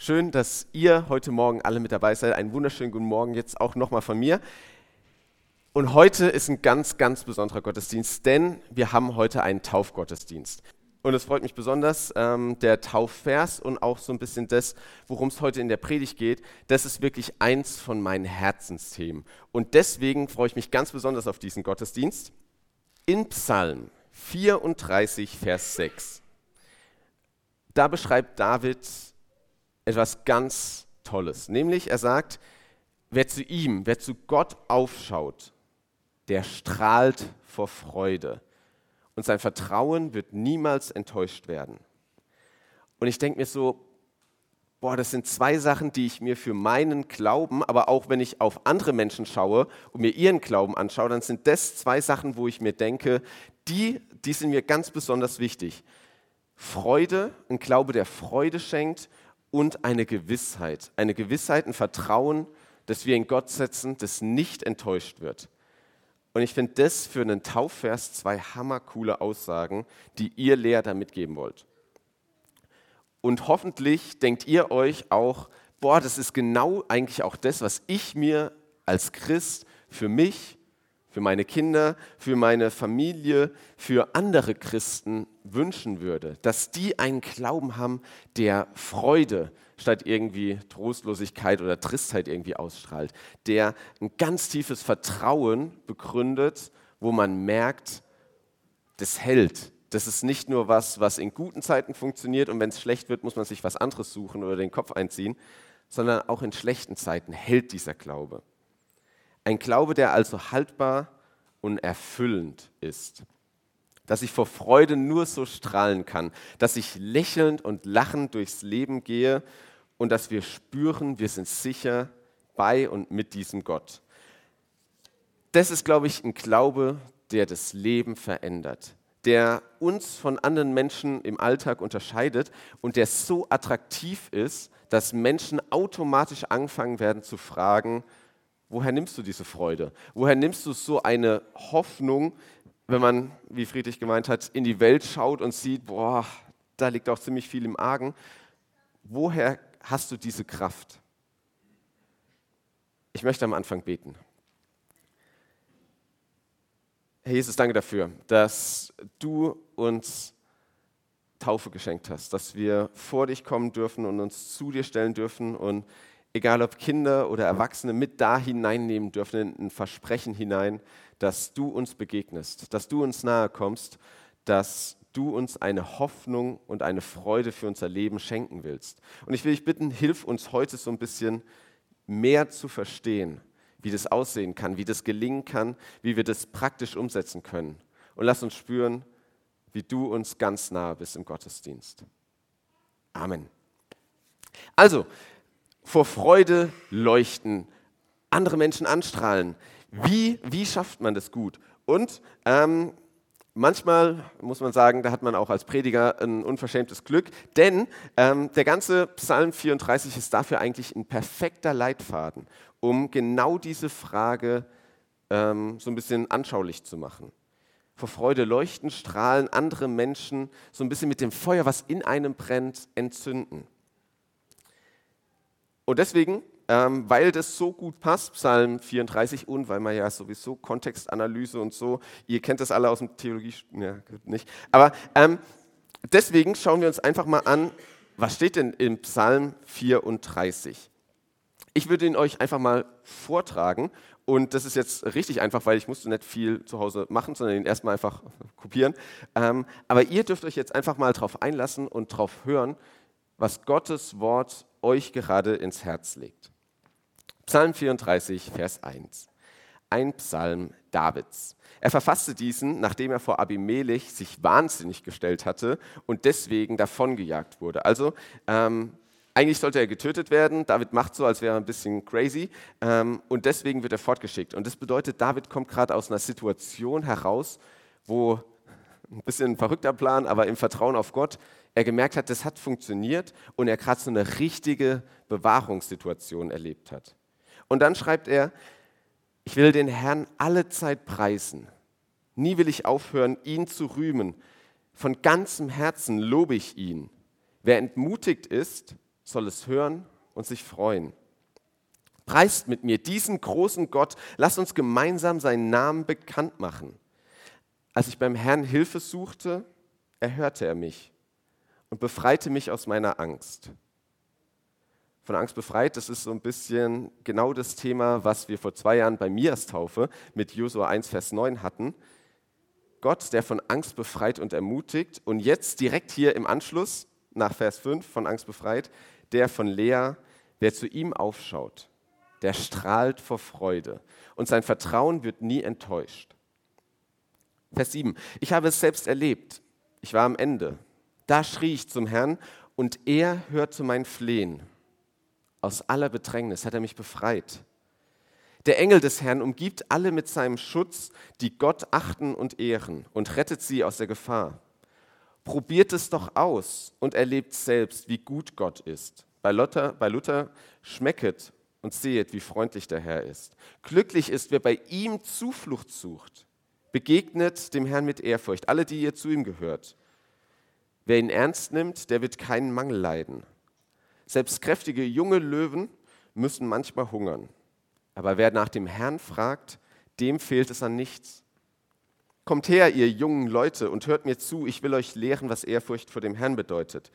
Schön, dass ihr heute Morgen alle mit dabei seid. Einen wunderschönen guten Morgen jetzt auch nochmal von mir. Und heute ist ein ganz, ganz besonderer Gottesdienst, denn wir haben heute einen Taufgottesdienst. Und es freut mich besonders, ähm, der Taufvers und auch so ein bisschen das, worum es heute in der Predigt geht, das ist wirklich eins von meinen Herzensthemen. Und deswegen freue ich mich ganz besonders auf diesen Gottesdienst. In Psalm 34, Vers 6, da beschreibt David etwas ganz Tolles. Nämlich er sagt, wer zu ihm, wer zu Gott aufschaut, der strahlt vor Freude und sein Vertrauen wird niemals enttäuscht werden. Und ich denke mir so, boah, das sind zwei Sachen, die ich mir für meinen Glauben, aber auch wenn ich auf andere Menschen schaue und mir ihren Glauben anschaue, dann sind das zwei Sachen, wo ich mir denke, die, die sind mir ganz besonders wichtig. Freude, ein Glaube, der Freude schenkt und eine Gewissheit. Eine Gewissheit, ein Vertrauen, dass wir in Gott setzen, das nicht enttäuscht wird. Und ich finde das für einen Taufvers zwei hammercoole Aussagen, die ihr Lehrer mitgeben wollt. Und hoffentlich denkt ihr euch auch, boah, das ist genau eigentlich auch das, was ich mir als Christ für mich, für meine Kinder, für meine Familie, für andere Christen wünschen würde, dass die einen Glauben haben, der Freude, statt irgendwie Trostlosigkeit oder Tristheit irgendwie ausstrahlt, der ein ganz tiefes Vertrauen begründet, wo man merkt, das hält. Das ist nicht nur was, was in guten Zeiten funktioniert und wenn es schlecht wird, muss man sich was anderes suchen oder den Kopf einziehen, sondern auch in schlechten Zeiten hält dieser Glaube. Ein Glaube, der also haltbar und erfüllend ist. Dass ich vor Freude nur so strahlen kann, dass ich lächelnd und lachend durchs Leben gehe und dass wir spüren, wir sind sicher bei und mit diesem Gott. Das ist, glaube ich, ein Glaube, der das Leben verändert, der uns von anderen Menschen im Alltag unterscheidet und der so attraktiv ist, dass Menschen automatisch anfangen werden zu fragen, woher nimmst du diese Freude? Woher nimmst du so eine Hoffnung, wenn man, wie Friedrich gemeint hat, in die Welt schaut und sieht, boah, da liegt auch ziemlich viel im Argen. Woher hast du diese Kraft? Ich möchte am Anfang beten. Herr Jesus, danke dafür, dass du uns Taufe geschenkt hast, dass wir vor dich kommen dürfen und uns zu dir stellen dürfen und egal ob Kinder oder Erwachsene, mit da hineinnehmen dürfen in ein Versprechen hinein, dass du uns begegnest, dass du uns nahe kommst, dass du uns eine Hoffnung und eine Freude für unser Leben schenken willst. Und ich will dich bitten, hilf uns heute so ein bisschen mehr zu verstehen, wie das aussehen kann, wie das gelingen kann, wie wir das praktisch umsetzen können. Und lass uns spüren, wie du uns ganz nahe bist im Gottesdienst. Amen. Also, vor Freude leuchten, andere Menschen anstrahlen. Wie, wie schafft man das gut? Und ähm, manchmal muss man sagen, da hat man auch als Prediger ein unverschämtes Glück, denn ähm, der ganze Psalm 34 ist dafür eigentlich ein perfekter Leitfaden, um genau diese Frage ähm, so ein bisschen anschaulich zu machen. Vor Freude leuchten, strahlen andere Menschen so ein bisschen mit dem Feuer, was in einem brennt, entzünden. Und deswegen, ähm, weil das so gut passt, Psalm 34 und weil man ja sowieso Kontextanalyse und so, ihr kennt das alle aus dem Theologie, ja, nicht, aber ähm, deswegen schauen wir uns einfach mal an, was steht denn im Psalm 34? Ich würde ihn euch einfach mal vortragen und das ist jetzt richtig einfach, weil ich musste nicht viel zu Hause machen, sondern ihn erstmal einfach kopieren. Ähm, aber ihr dürft euch jetzt einfach mal darauf einlassen und darauf hören, was Gottes Wort euch gerade ins Herz legt. Psalm 34, Vers 1. Ein Psalm Davids. Er verfasste diesen, nachdem er vor Abimelech sich wahnsinnig gestellt hatte und deswegen davongejagt wurde. Also ähm, eigentlich sollte er getötet werden. David macht so, als wäre er ein bisschen crazy. Ähm, und deswegen wird er fortgeschickt. Und das bedeutet, David kommt gerade aus einer Situation heraus, wo ein bisschen ein verrückter Plan, aber im Vertrauen auf Gott, er gemerkt hat, das hat funktioniert und er gerade so eine richtige Bewahrungssituation erlebt hat. Und dann schreibt er, ich will den Herrn alle Zeit preisen. Nie will ich aufhören, ihn zu rühmen. Von ganzem Herzen lobe ich ihn. Wer entmutigt ist, soll es hören und sich freuen. Preist mit mir diesen großen Gott, lasst uns gemeinsam seinen Namen bekannt machen. Als ich beim Herrn Hilfe suchte, erhörte er mich und befreite mich aus meiner Angst. Von Angst befreit, das ist so ein bisschen genau das Thema, was wir vor zwei Jahren bei Mias Taufe mit Josua 1, Vers 9 hatten. Gott, der von Angst befreit und ermutigt. Und jetzt direkt hier im Anschluss, nach Vers 5 von Angst befreit, der von Lea, wer zu ihm aufschaut, der strahlt vor Freude und sein Vertrauen wird nie enttäuscht. Vers 7. Ich habe es selbst erlebt. Ich war am Ende. Da schrie ich zum Herrn und er hörte mein Flehen. Aus aller Bedrängnis hat er mich befreit. Der Engel des Herrn umgibt alle mit seinem Schutz, die Gott achten und ehren und rettet sie aus der Gefahr. Probiert es doch aus und erlebt selbst, wie gut Gott ist. Bei Luther, bei Luther schmecket und sehet, wie freundlich der Herr ist. Glücklich ist, wer bei ihm Zuflucht sucht. Begegnet dem Herrn mit Ehrfurcht, alle, die ihr zu ihm gehört. Wer ihn ernst nimmt, der wird keinen Mangel leiden. Selbst kräftige junge Löwen müssen manchmal hungern. Aber wer nach dem Herrn fragt, dem fehlt es an nichts. Kommt her, ihr jungen Leute, und hört mir zu, ich will euch lehren, was Ehrfurcht vor dem Herrn bedeutet.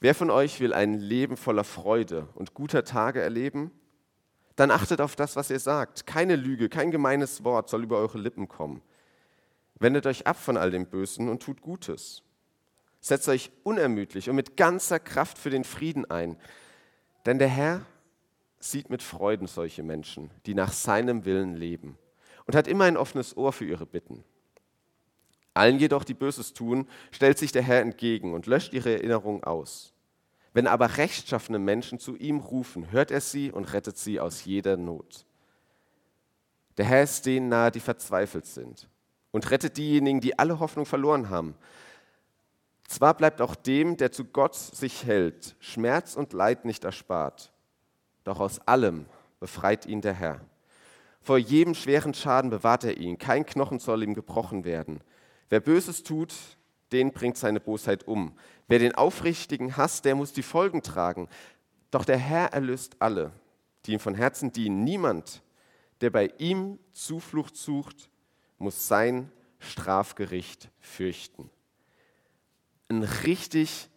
Wer von euch will ein Leben voller Freude und guter Tage erleben? Dann achtet auf das, was ihr sagt. Keine Lüge, kein gemeines Wort soll über eure Lippen kommen. Wendet euch ab von all dem Bösen und tut Gutes. Setzt euch unermüdlich und mit ganzer Kraft für den Frieden ein. Denn der Herr sieht mit Freuden solche Menschen, die nach seinem Willen leben und hat immer ein offenes Ohr für ihre Bitten. Allen jedoch, die Böses tun, stellt sich der Herr entgegen und löscht ihre Erinnerung aus. Wenn aber rechtschaffene Menschen zu ihm rufen, hört er sie und rettet sie aus jeder Not. Der Herr ist denen nahe, die verzweifelt sind und rettet diejenigen, die alle Hoffnung verloren haben. Zwar bleibt auch dem, der zu Gott sich hält, Schmerz und Leid nicht erspart, doch aus allem befreit ihn der Herr. Vor jedem schweren Schaden bewahrt er ihn, kein Knochen soll ihm gebrochen werden. Wer Böses tut, den bringt seine Bosheit um. Wer den Aufrichtigen hasst, der muss die Folgen tragen. Doch der Herr erlöst alle, die ihm von Herzen dienen. Niemand, der bei ihm Zuflucht sucht, muss sein Strafgericht fürchten ein richtig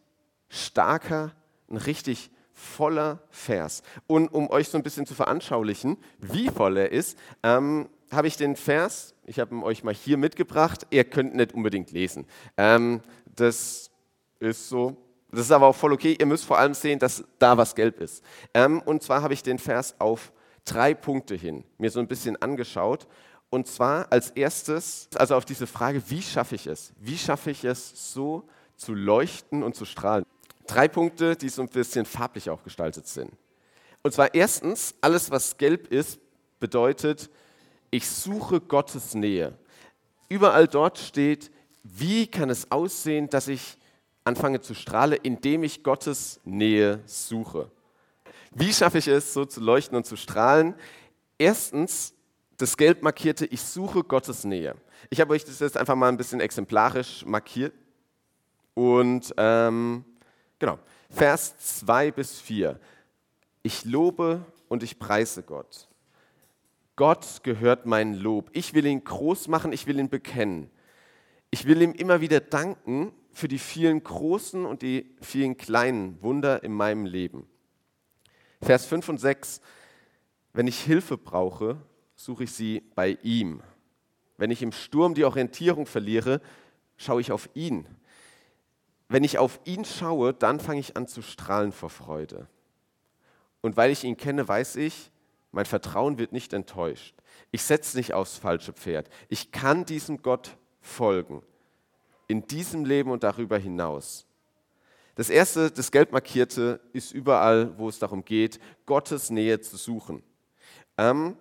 starker, ein richtig voller Vers. Und um euch so ein bisschen zu veranschaulichen, wie voll er ist, ähm, habe ich den Vers, ich habe ihn euch mal hier mitgebracht, ihr könnt nicht unbedingt lesen. Ähm, das ist so, das ist aber auch voll okay, ihr müsst vor allem sehen, dass da was gelb ist. Ähm, und zwar habe ich den Vers auf drei Punkte hin mir so ein bisschen angeschaut. Und zwar als erstes, also auf diese Frage, wie schaffe ich es? Wie schaffe ich es so, zu leuchten und zu strahlen. Drei Punkte, die so ein bisschen farblich auch gestaltet sind. Und zwar erstens, alles was gelb ist, bedeutet, ich suche Gottes Nähe. Überall dort steht, wie kann es aussehen, dass ich anfange zu strahlen, indem ich Gottes Nähe suche. Wie schaffe ich es, so zu leuchten und zu strahlen? Erstens, das Gelb markierte, ich suche Gottes Nähe. Ich habe euch das jetzt einfach mal ein bisschen exemplarisch markiert. Und ähm, genau, Vers 2 bis 4. Ich lobe und ich preise Gott. Gott gehört mein Lob. Ich will ihn groß machen, ich will ihn bekennen. Ich will ihm immer wieder danken für die vielen großen und die vielen kleinen Wunder in meinem Leben. Vers 5 und 6. Wenn ich Hilfe brauche, suche ich sie bei ihm. Wenn ich im Sturm die Orientierung verliere, schaue ich auf ihn. Wenn ich auf ihn schaue, dann fange ich an zu strahlen vor Freude. Und weil ich ihn kenne, weiß ich, mein Vertrauen wird nicht enttäuscht. Ich setze nicht aufs falsche Pferd. Ich kann diesem Gott folgen. In diesem Leben und darüber hinaus. Das erste, das Gelb markierte, ist überall, wo es darum geht, Gottes Nähe zu suchen. Ähm,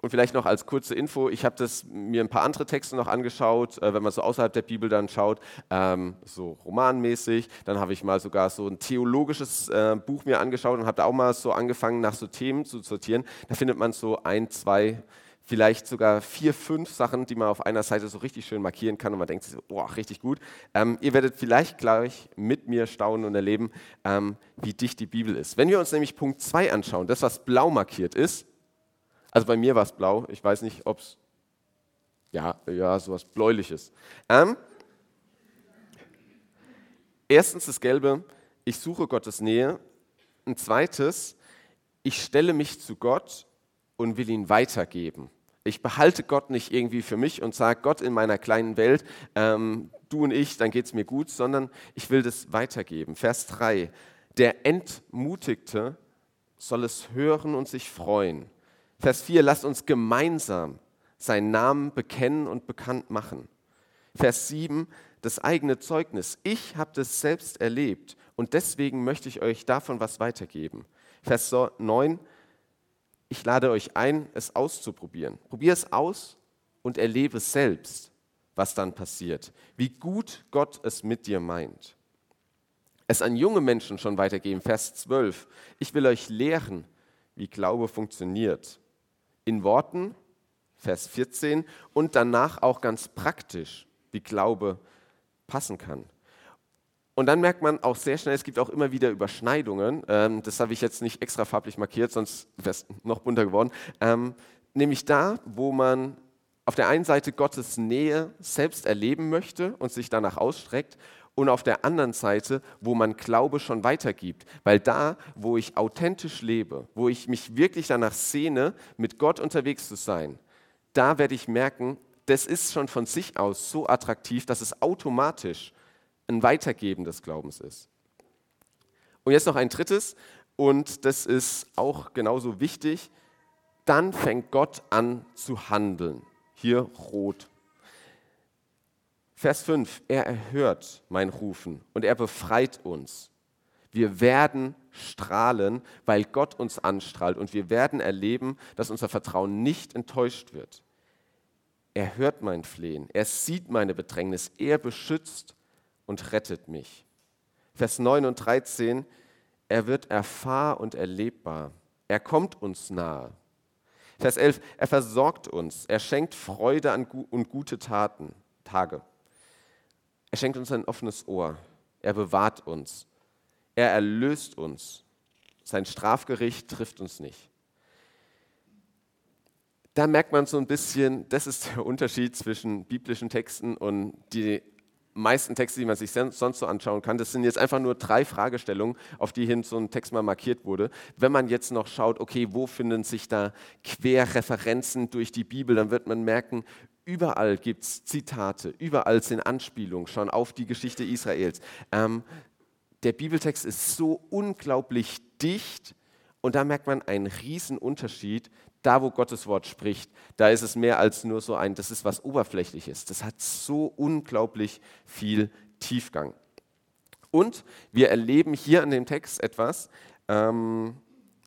und vielleicht noch als kurze Info, ich habe mir ein paar andere Texte noch angeschaut, äh, wenn man so außerhalb der Bibel dann schaut, ähm, so romanmäßig. Dann habe ich mal sogar so ein theologisches äh, Buch mir angeschaut und habe da auch mal so angefangen, nach so Themen zu sortieren. Da findet man so ein, zwei vielleicht sogar vier, fünf Sachen, die man auf einer Seite so richtig schön markieren kann und man denkt sich so, boah, richtig gut. Ähm, ihr werdet vielleicht gleich mit mir staunen und erleben, ähm, wie dicht die Bibel ist. Wenn wir uns nämlich Punkt 2 anschauen, das, was blau markiert ist, also bei mir war es blau, ich weiß nicht, ob es, ja, ja, sowas bläuliches. Ähm, erstens das Gelbe, ich suche Gottes Nähe. Ein zweites, ich stelle mich zu Gott und will ihn weitergeben. Ich behalte Gott nicht irgendwie für mich und sage, Gott in meiner kleinen Welt, ähm, du und ich, dann geht es mir gut, sondern ich will das weitergeben. Vers 3. Der Entmutigte soll es hören und sich freuen. Vers 4. Lasst uns gemeinsam seinen Namen bekennen und bekannt machen. Vers 7. Das eigene Zeugnis. Ich habe das selbst erlebt und deswegen möchte ich euch davon was weitergeben. Vers 9 ich lade euch ein, es auszuprobieren. Probier es aus und erlebe selbst, was dann passiert, wie gut Gott es mit dir meint. Es an junge Menschen schon weitergeben, Vers 12. Ich will euch lehren, wie Glaube funktioniert. In Worten, Vers 14, und danach auch ganz praktisch, wie Glaube passen kann. Und dann merkt man auch sehr schnell, es gibt auch immer wieder Überschneidungen. Ähm, das habe ich jetzt nicht extra farblich markiert, sonst wäre es noch bunter geworden. Ähm, nämlich da, wo man auf der einen Seite Gottes Nähe selbst erleben möchte und sich danach ausstreckt und auf der anderen Seite, wo man Glaube schon weitergibt. Weil da, wo ich authentisch lebe, wo ich mich wirklich danach sehne, mit Gott unterwegs zu sein, da werde ich merken, das ist schon von sich aus so attraktiv, dass es automatisch ein Weitergeben des Glaubens ist. Und jetzt noch ein drittes, und das ist auch genauso wichtig, dann fängt Gott an zu handeln. Hier rot. Vers 5, er erhört mein Rufen und er befreit uns. Wir werden strahlen, weil Gott uns anstrahlt und wir werden erleben, dass unser Vertrauen nicht enttäuscht wird. Er hört mein Flehen, er sieht meine Bedrängnis, er beschützt und rettet mich. Vers 9 und 13, er wird erfahr und erlebbar. Er kommt uns nahe. Vers 11, er versorgt uns. Er schenkt Freude und gute Taten, Tage. Er schenkt uns ein offenes Ohr. Er bewahrt uns. Er erlöst uns. Sein Strafgericht trifft uns nicht. Da merkt man so ein bisschen, das ist der Unterschied zwischen biblischen Texten und die meisten Texte, die man sich sonst so anschauen kann. Das sind jetzt einfach nur drei Fragestellungen, auf die hin so ein Text mal markiert wurde. Wenn man jetzt noch schaut, okay, wo finden sich da Querreferenzen durch die Bibel, dann wird man merken, überall gibt es Zitate, überall sind Anspielungen schon auf die Geschichte Israels. Ähm, der Bibeltext ist so unglaublich dicht und da merkt man einen riesen Unterschied da, wo Gottes Wort spricht, da ist es mehr als nur so ein, das ist was Oberflächliches. Das hat so unglaublich viel Tiefgang. Und wir erleben hier an dem Text etwas, ähm,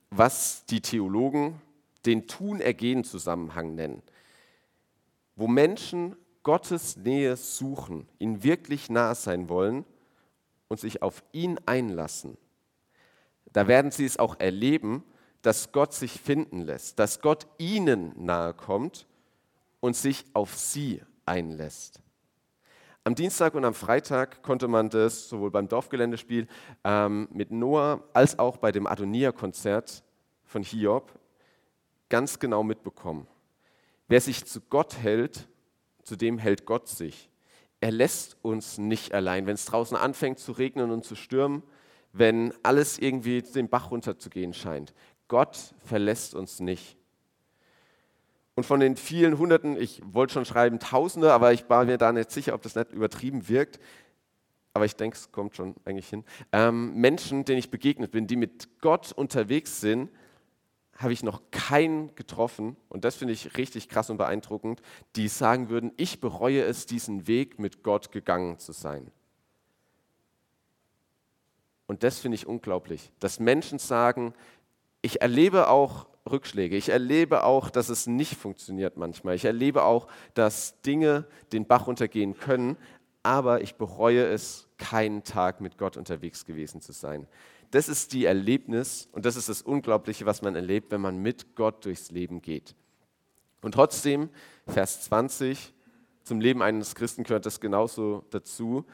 was die Theologen den Tun-Ergehen-Zusammenhang nennen, wo Menschen Gottes Nähe suchen, ihn wirklich nahe sein wollen und sich auf ihn einlassen. Da werden sie es auch erleben, dass Gott sich finden lässt, dass Gott ihnen nahe kommt und sich auf sie einlässt. Am Dienstag und am Freitag konnte man das sowohl beim Dorfgeländespiel ähm, mit Noah als auch bei dem Adonia-Konzert von Hiob ganz genau mitbekommen. Wer sich zu Gott hält, zu dem hält Gott sich. Er lässt uns nicht allein. Wenn es draußen anfängt zu regnen und zu stürmen, wenn alles irgendwie den Bach runterzugehen scheint. Gott verlässt uns nicht. Und von den vielen Hunderten, ich wollte schon schreiben Tausende, aber ich war mir da nicht sicher, ob das nicht übertrieben wirkt, aber ich denke, es kommt schon eigentlich hin. Ähm, Menschen, denen ich begegnet bin, die mit Gott unterwegs sind, habe ich noch keinen getroffen, und das finde ich richtig krass und beeindruckend, die sagen würden, ich bereue es, diesen Weg mit Gott gegangen zu sein. Und das finde ich unglaublich, dass Menschen sagen, ich erlebe auch Rückschläge. Ich erlebe auch, dass es nicht funktioniert manchmal. Ich erlebe auch, dass Dinge den Bach runtergehen können, aber ich bereue es, keinen Tag mit Gott unterwegs gewesen zu sein. Das ist die Erlebnis und das ist das Unglaubliche, was man erlebt, wenn man mit Gott durchs Leben geht. Und trotzdem, Vers 20, zum Leben eines Christen gehört das genauso dazu.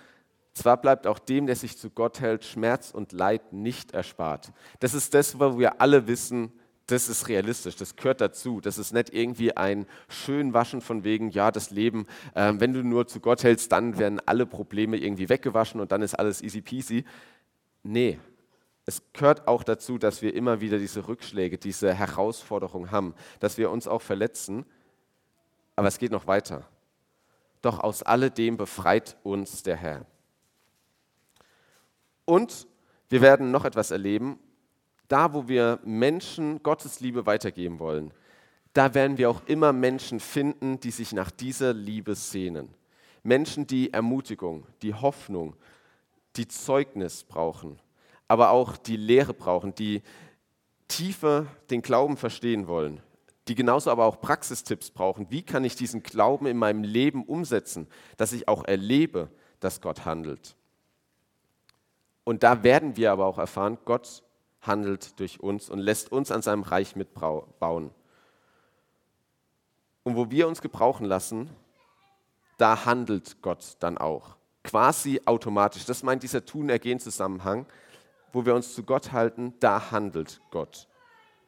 Zwar bleibt auch dem, der sich zu Gott hält, Schmerz und Leid nicht erspart. Das ist das, wo wir alle wissen, das ist realistisch, das gehört dazu. Das ist nicht irgendwie ein schön Waschen von wegen, ja, das Leben, äh, wenn du nur zu Gott hältst, dann werden alle Probleme irgendwie weggewaschen und dann ist alles easy peasy. Nee, es gehört auch dazu, dass wir immer wieder diese Rückschläge, diese Herausforderung haben, dass wir uns auch verletzen. Aber es geht noch weiter. Doch aus alledem befreit uns der Herr. Und wir werden noch etwas erleben. Da, wo wir Menschen Gottes Liebe weitergeben wollen, da werden wir auch immer Menschen finden, die sich nach dieser Liebe sehnen. Menschen, die Ermutigung, die Hoffnung, die Zeugnis brauchen aber auch die Lehre brauchen, die tiefer den Glauben verstehen wollen, die genauso aber auch Praxistipps brauchen. Wie kann ich diesen Glauben in meinem Leben umsetzen, dass ich auch erlebe, dass Gott handelt? Und da werden wir aber auch erfahren, Gott handelt durch uns und lässt uns an seinem Reich mitbauen. Und wo wir uns gebrauchen lassen, da handelt Gott dann auch. Quasi automatisch. Das meint dieser Tun-Ergehen-Zusammenhang wo wir uns zu Gott halten, da handelt Gott.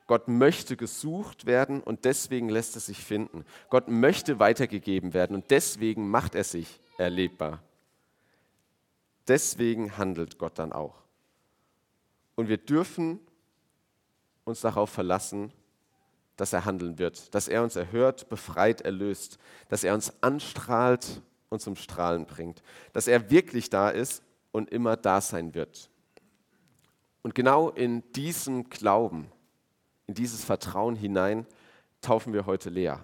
Gott möchte gesucht werden und deswegen lässt er sich finden. Gott möchte weitergegeben werden und deswegen macht er sich erlebbar. Deswegen handelt Gott dann auch. Und wir dürfen uns darauf verlassen, dass er handeln wird, dass er uns erhört, befreit, erlöst, dass er uns anstrahlt und zum Strahlen bringt, dass er wirklich da ist und immer da sein wird. Und genau in diesem Glauben, in dieses Vertrauen hinein taufen wir heute Lea.